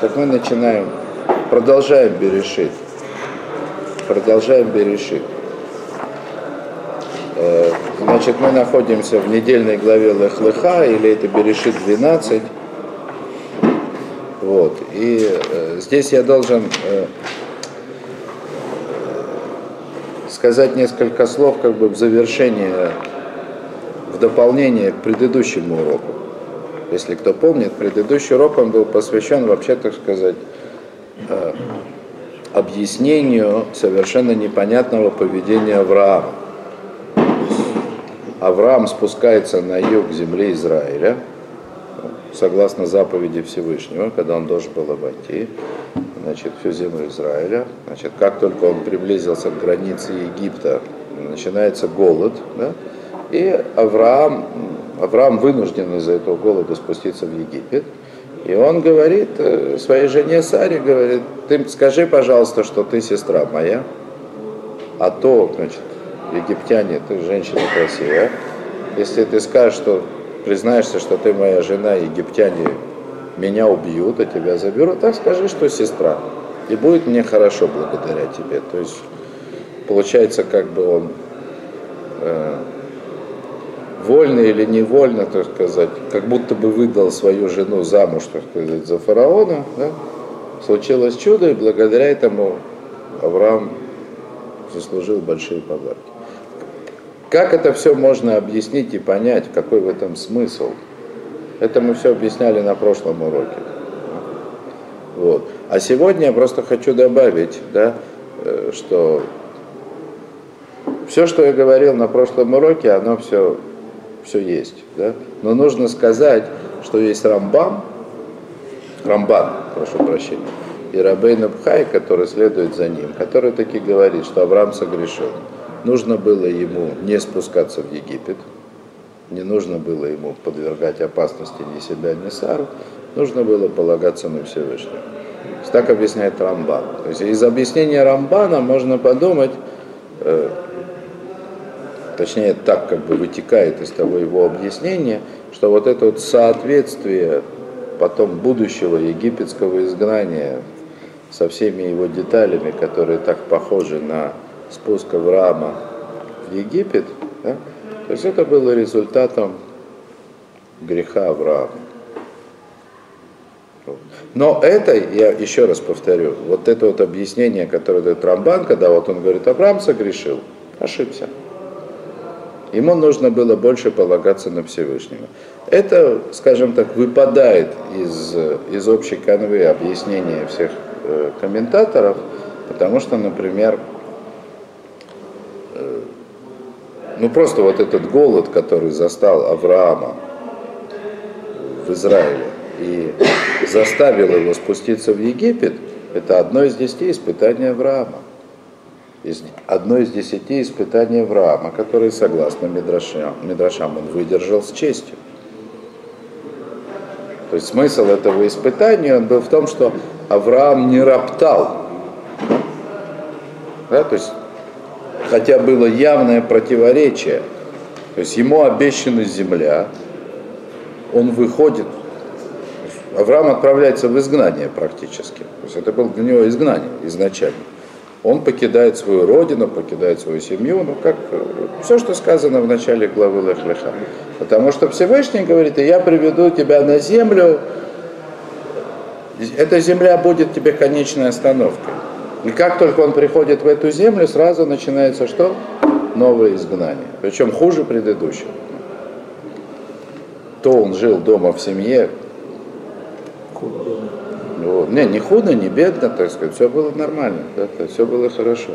Так мы начинаем, продолжаем Берешит. Продолжаем Берешит. Э, значит, мы находимся в недельной главе Лехлыха, или это Берешит 12. Вот. И э, здесь я должен э, сказать несколько слов как бы в завершение, в дополнение к предыдущему уроку. Если кто помнит, предыдущий урок он был посвящен вообще, так сказать, э, объяснению совершенно непонятного поведения Авраама. Авраам спускается на юг земли Израиля, согласно заповеди Всевышнего, когда он должен был обойти значит, всю землю Израиля. Значит, как только он приблизился к границе Египта, начинается голод, да? и Авраам Авраам вынужден из-за этого голода спуститься в Египет. И он говорит э, своей жене Саре, говорит, ты скажи, пожалуйста, что ты сестра моя, а то, значит, египтяне, ты женщина красивая. Если ты скажешь, что признаешься, что ты моя жена, египтяне меня убьют, а тебя заберут, так скажи, что сестра. И будет мне хорошо благодаря тебе. То есть получается, как бы он э, вольно или невольно, так сказать, как будто бы выдал свою жену замуж, так сказать, за фараона, да? случилось чудо, и благодаря этому Авраам заслужил большие подарки. Как это все можно объяснить и понять, какой в этом смысл? Это мы все объясняли на прошлом уроке. Вот. А сегодня я просто хочу добавить, да, э, что все, что я говорил на прошлом уроке, оно все все есть. Да? Но нужно сказать, что есть Рамбам, Рамбан, прошу прощения, и Рабейн Абхай, который следует за ним, который таки говорит, что Авраам согрешил. Нужно было ему не спускаться в Египет, не нужно было ему подвергать опасности ни себя, ни Сару, нужно было полагаться на Всевышнего. Так объясняет Рамбан. То есть из объяснения Рамбана можно подумать, э, точнее так как бы вытекает из того его объяснения, что вот это вот соответствие потом будущего египетского изгнания со всеми его деталями, которые так похожи на спуск Авраама в Египет, да, то есть это было результатом греха Авраама. Но это, я еще раз повторю, вот это вот объяснение, которое дает Рамбан, когда вот он говорит, Авраам согрешил, ошибся. Ему нужно было больше полагаться на Всевышнего. Это, скажем так, выпадает из, из общей канвы объяснения всех э, комментаторов, потому что, например, э, ну просто вот этот голод, который застал Авраама в Израиле и заставил его спуститься в Египет, это одно из десяти испытаний Авраама одно из десяти испытаний Авраама, которые, согласно Мидрашам, Мидрашам, он выдержал с честью. То есть смысл этого испытания он был в том, что Авраам не роптал. Да, то есть, хотя было явное противоречие, то есть ему обещана земля, он выходит, Авраам отправляется в изгнание практически. То есть это было для него изгнание изначально он покидает свою родину, покидает свою семью, ну как все, что сказано в начале главы Лехлеха. Потому что Всевышний говорит, и я приведу тебя на землю, эта земля будет тебе конечной остановкой. И как только он приходит в эту землю, сразу начинается что? Новое изгнание. Причем хуже предыдущего. То он жил дома в семье. Не, не худо, не бедно, так сказать, все было нормально, да, все было хорошо.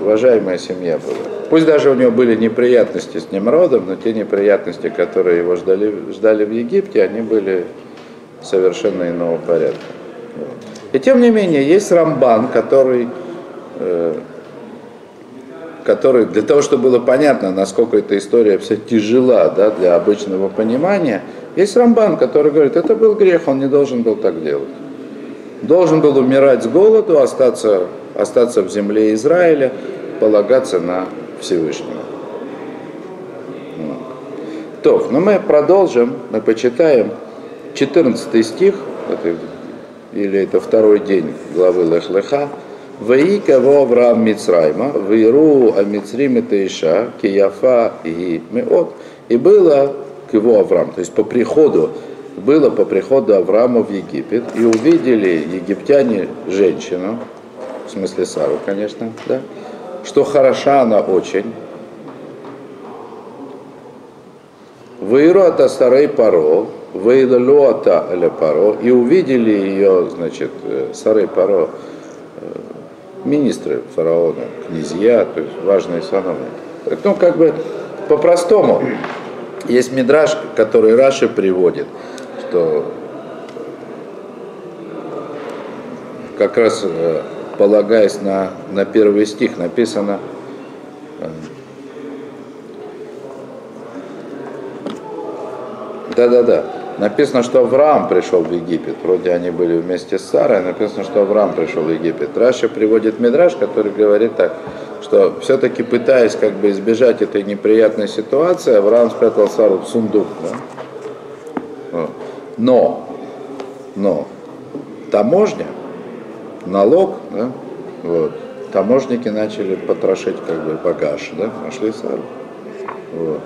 Уважаемая семья была. Пусть даже у него были неприятности с Немродом, но те неприятности, которые его ждали, ждали в Египте, они были совершенно иного порядка. И тем не менее, есть Рамбан, который, э, который для того, чтобы было понятно, насколько эта история вся тяжела да, для обычного понимания, есть Рамбан, который говорит, это был грех, он не должен был так делать. Должен был умирать с голоду, остаться, остаться в земле Израиля, полагаться на Всевышнего. То, но мы продолжим, мы почитаем 14 стих или это второй день главы Лех-Леха, Ваи кого Авраам Мицрайма, Вейру Амицрим это Иша, Кияфа и Меот. И было к его Авраам, то есть по приходу, было по приходу Авраама в Египет, и увидели египтяне женщину, в смысле Сару, конечно, да, что хороша она очень. Вейруата Сарей Паро, Вейлуата Аля Паро, и увидели ее, значит, э, Сарей Паро, э, министры фараона, князья, то есть важные сановники. Ну, как бы по-простому. Есть мидраж, который Раши приводит, что как раз э, полагаясь на, на первый стих, написано э, Да-да-да. Написано, что Авраам пришел в Египет. Вроде они были вместе с Сарой. Написано, что Авраам пришел в Египет. Раша приводит Мидраш, который говорит так, что все-таки пытаясь как бы избежать этой неприятной ситуации, Авраам спрятал Сару в сундук. Да? Но, но таможня, налог, да, вот, таможники начали потрошить как бы багаж, да, нашли Сару. Вот.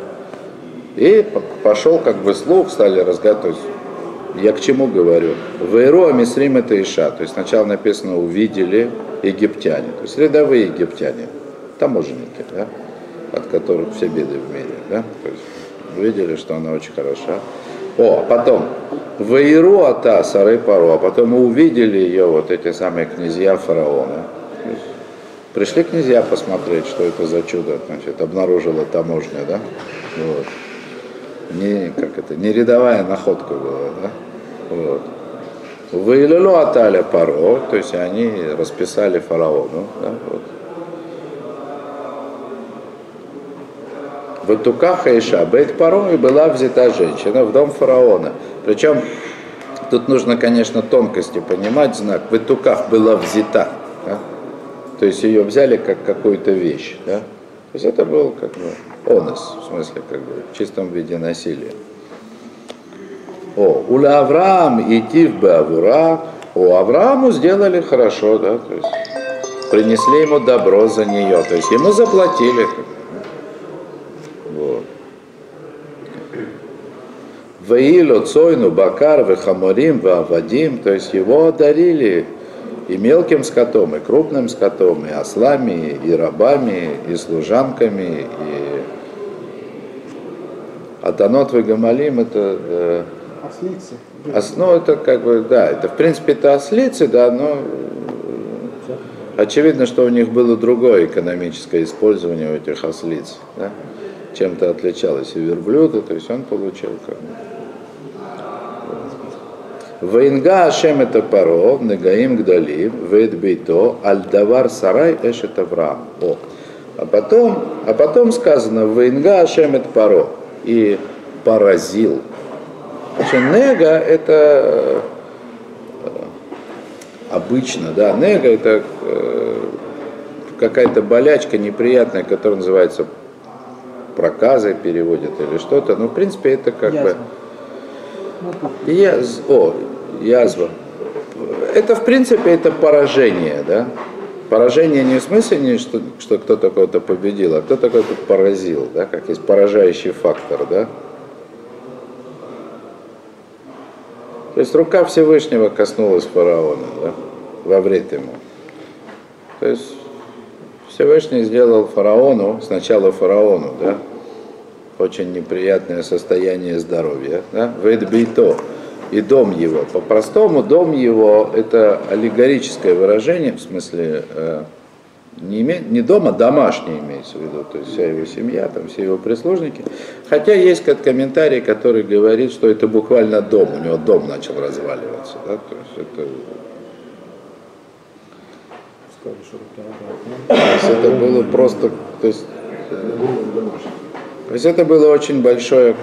И пошел как бы слух, стали разгадывать. Я к чему говорю? В Иеру Мисрим это Иша. То есть сначала написано увидели египтяне. То есть рядовые египтяне, таможенники, да, от которых все беды в мире. Да? То есть увидели, что она очень хороша. О, а потом, в Иеру Ата Сары Пару, а потом мы увидели ее, вот эти самые князья фараона. Пришли князья посмотреть, что это за чудо, значит, обнаружила таможня, да? Вот не, как это, не рядовая находка была, да? Вот. Вылилу аталя паро, то есть они расписали фараону. Да, вот. В Тукаха и Шабет паро и была взята женщина в дом фараона. Причем тут нужно, конечно, тонкости понимать знак. В Туках была взята. Да? То есть ее взяли как какую-то вещь. Да? То есть это был как бы онос, в смысле, как бы, в чистом виде насилия. О, уля Авраам идти в Беавура, о, Аврааму сделали хорошо, да, то есть принесли ему добро за нее, то есть ему заплатили. Вот. Ваилу Цойну Бакар Вехаморим Вавадим, то есть его одарили и мелким скотом, и крупным скотом, и ослами, и рабами, и служанками, и а Данот Гамалим это... Э, ослицы. Ос, ну, это как бы, да, это в принципе это ослицы, да, но э, очевидно, что у них было другое экономическое использование у этих ослиц, да? чем-то отличалось и верблюда, то есть он получил как бы. Ваинга Ашем это паро, негаим гдалим, вейд бейто, альдавар сарай эшет Авраам. О. А потом, а потом сказано, Ваинга Ашем это паро и поразил. Значит, нега это э, обычно, да, нега это э, какая-то болячка неприятная, которая называется проказой переводят или что-то. Но в принципе это как язва. бы... Яз... О, язва. Это в принципе это поражение, да? Поражение не в смысле, не что, что кто-то кого-то победил, а кто-то кого-то поразил, да, как есть поражающий фактор, да. То есть рука Всевышнего коснулась фараона, да, во вред ему. То есть Всевышний сделал фараону, сначала фараону, да, очень неприятное состояние здоровья, да, ведбейто, и дом его. По-простому, дом его – это аллегорическое выражение, в смысле, э, не, име, не дома, домашний имеется в виду, то есть вся его семья, там все его прислужники. Хотя есть как комментарий, который говорит, что это буквально дом, у него дом начал разваливаться. Да? То есть это то есть это было просто, то есть то есть это было очень большое,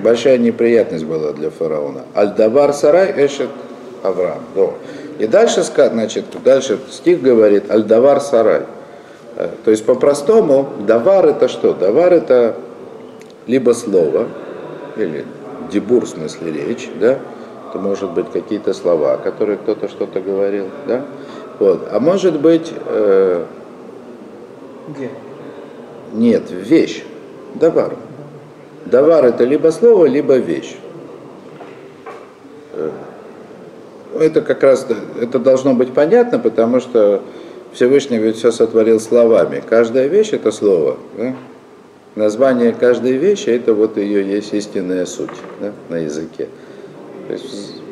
большая неприятность была для фараона. Аль-Давар Сарай Эшет Авраам. Да. И дальше, значит, дальше стих говорит Аль-Давар Сарай. Э, то есть по-простому, давар это что? Давар это либо слово, или дебур в смысле речь, да? это может быть какие-то слова, которые кто-то что-то говорил, да? Вот. А может быть... Э? Нет, вещь. Давар. Давар это либо слово, либо вещь. Э, это как раз, это должно быть понятно, потому что Всевышний ведь все сотворил словами. Каждая вещь это слово. Да? Название каждой вещи это вот ее есть истинная суть да, на языке. То есть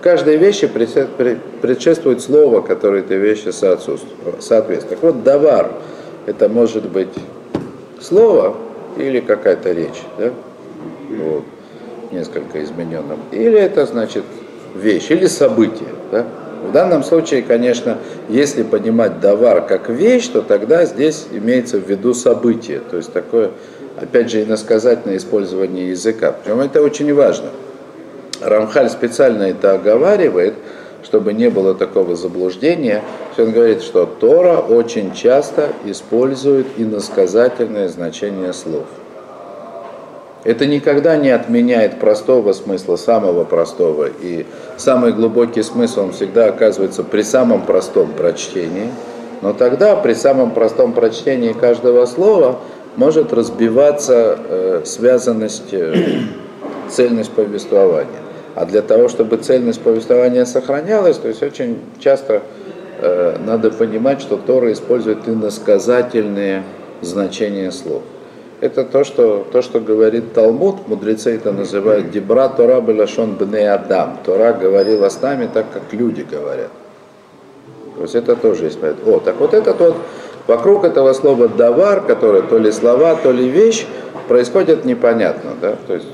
каждой вещи предшествует слово, которое этой вещи соответствует. Так вот, давар это может быть слово или какая-то речь, да? вот, несколько измененным. Или это значит вещь, или событие. Да? В данном случае, конечно, если понимать давар как вещь, то тогда здесь имеется в виду событие, то есть такое, опять же, иносказательное использование языка. Причем это очень важно. Рамхаль специально это оговаривает, чтобы не было такого заблуждения. Он говорит, что Тора очень часто использует иносказательное значение слов. Это никогда не отменяет простого смысла, самого простого. И самый глубокий смысл, он всегда оказывается при самом простом прочтении. Но тогда при самом простом прочтении каждого слова может разбиваться э, связанность, э, цельность повествования. А для того, чтобы цельность повествования сохранялась, то есть очень часто э, надо понимать, что Тора использует иносказательные значения слов. Это то, что, то, что говорит Талмуд, мудрецы это называют «Дебра Тора белашон бне Адам». Тора говорила с нами так, как люди говорят. То есть это тоже есть. О, так вот этот вот, вокруг этого слова «давар», которое то ли слова, то ли вещь, происходит непонятно. Да? То есть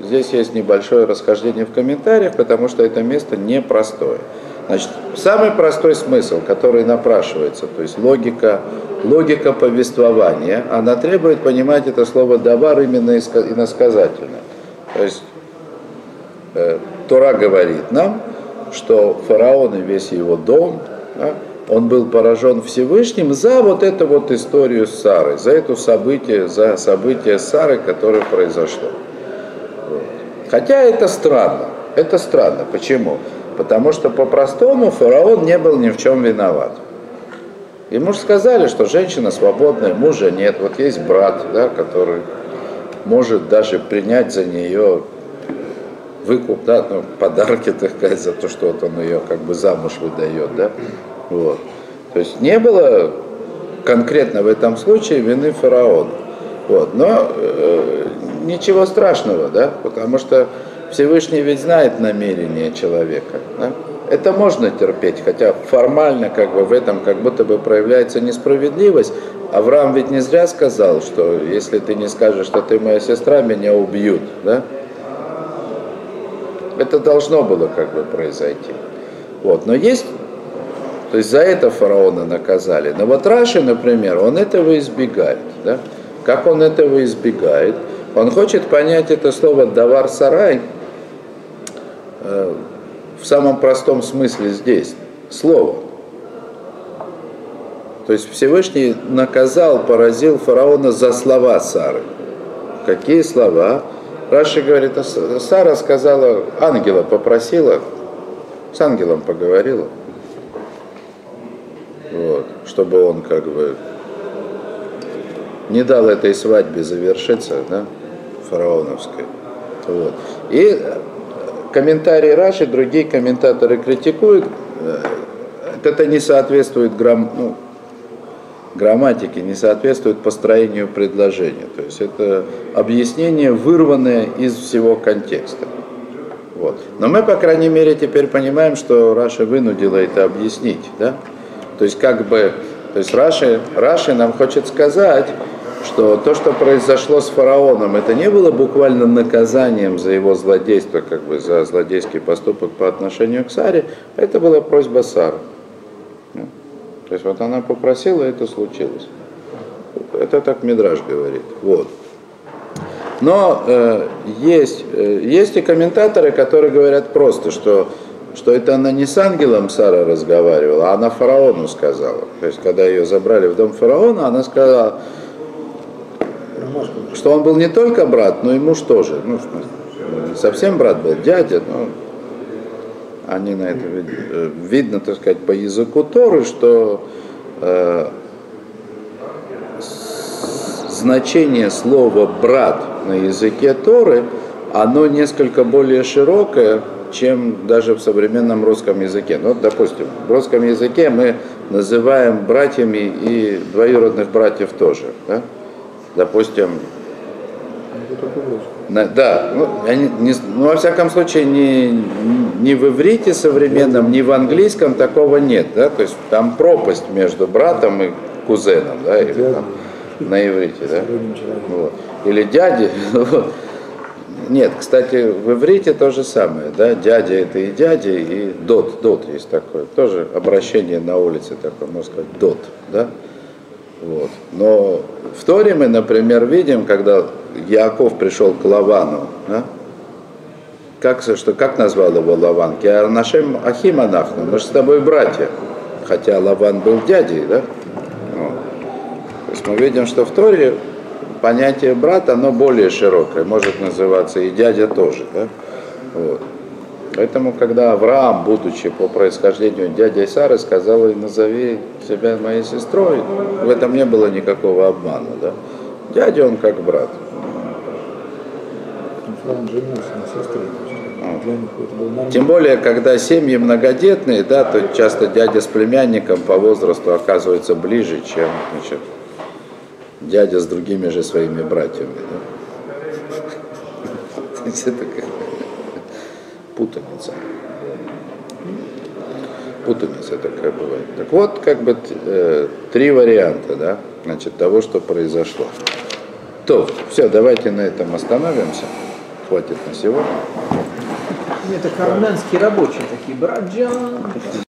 Здесь есть небольшое расхождение в комментариях, потому что это место непростое. Значит, самый простой смысл, который напрашивается, то есть логика, логика повествования, она требует понимать это слово «давар» именно иносказательно. То есть э, Тора говорит нам, что фараон и весь его дом, да, он был поражен Всевышним за вот эту вот историю с Сарой, за это событие, за событие Сары, которое произошло. Хотя это странно. Это странно. Почему? Потому что по-простому фараон не был ни в чем виноват. Ему же сказали, что женщина свободная, мужа нет. Вот есть брат, да, который может даже принять за нее выкуп, да, ну, подарки, так сказать, за то, что вот он ее как бы замуж выдает, да. Вот. То есть не было конкретно в этом случае вины фараона. Вот. Но э, ничего страшного, да, потому что Всевышний ведь знает намерение человека. Да? Это можно терпеть, хотя формально как бы в этом как будто бы проявляется несправедливость. Авраам ведь не зря сказал, что если ты не скажешь, что ты моя сестра, меня убьют. Да? Это должно было как бы произойти. Вот. Но есть, то есть за это фараона наказали. Но вот Раши, например, он этого избегает. Да? Как он этого избегает? Он хочет понять это слово «давар сарай» э, в самом простом смысле здесь. Слово. То есть Всевышний наказал, поразил фараона за слова Сары. Какие слова? Раши говорит, Сара сказала, ангела попросила, с ангелом поговорила, вот, чтобы он как бы не дал этой свадьбе завершиться, да? Фараоновской. Вот. И комментарии Раши, другие комментаторы критикуют, э, это не соответствует грамм, ну, грамматике, не соответствует построению предложения. То есть это объяснение, вырванное из всего контекста. Вот. Но мы, по крайней мере, теперь понимаем, что Раша вынудила это объяснить. Да? То есть как бы, то есть Раши, Раши нам хочет сказать, что то, что произошло с фараоном, это не было буквально наказанием за его злодейство, как бы за злодейский поступок по отношению к Саре, это была просьба Сары. То есть вот она попросила, и это случилось. Это так Мидраж говорит. Вот. Но э, есть, э, есть и комментаторы, которые говорят просто, что, что это она не с ангелом Сара разговаривала, а она фараону сказала. То есть, когда ее забрали в дом фараона, она сказала, что он был не только брат, но и муж тоже. Ну, совсем брат был, дядя, но они на это э, видно, так сказать, по языку Торы, что э, значение слова брат на языке Торы, оно несколько более широкое, чем даже в современном русском языке. Ну, допустим, в русском языке мы называем братьями и двоюродных братьев тоже. Да? Допустим, русском. на- да, ну, я не- не ну, во всяком случае, ни, ни в иврите современном, ни в английском такого нет, да, то есть там пропасть между братом и кузеном, да, или там на иврите, да, вот. или дяди, вот. Нет, кстати, в иврите то же самое, да, дядя это и дядя, и дот, дот есть такое, тоже обращение на улице такое, можно сказать, дот, да, вот. Но в Торе мы, например, видим, когда Яков пришел к Лавану, да? как, что, как назвал его Лаван? Нашим Ахиманахну, мы же с тобой братья. Хотя Лаван был дядей, да? Вот. То есть мы видим, что в Торе понятие брат, оно более широкое, может называться и дядя тоже, да? Вот. Поэтому, когда Авраам, будучи по происхождению дядей Сары, сказал ей, назови себя моей сестрой, в этом не было никакого обмана, да? Дядя он как брат. Фран женился на сестре. А. Тем более, когда семьи многодетные, да, то часто дядя с племянником по возрасту оказывается ближе, чем значит, дядя с другими же своими братьями. Да? Это путаница. Путаница такая бывает. Так вот, как бы э, три варианта, да, значит, того, что произошло. То, все, давайте на этом остановимся. Хватит на сегодня. Это карменские рабочие такие, браджан.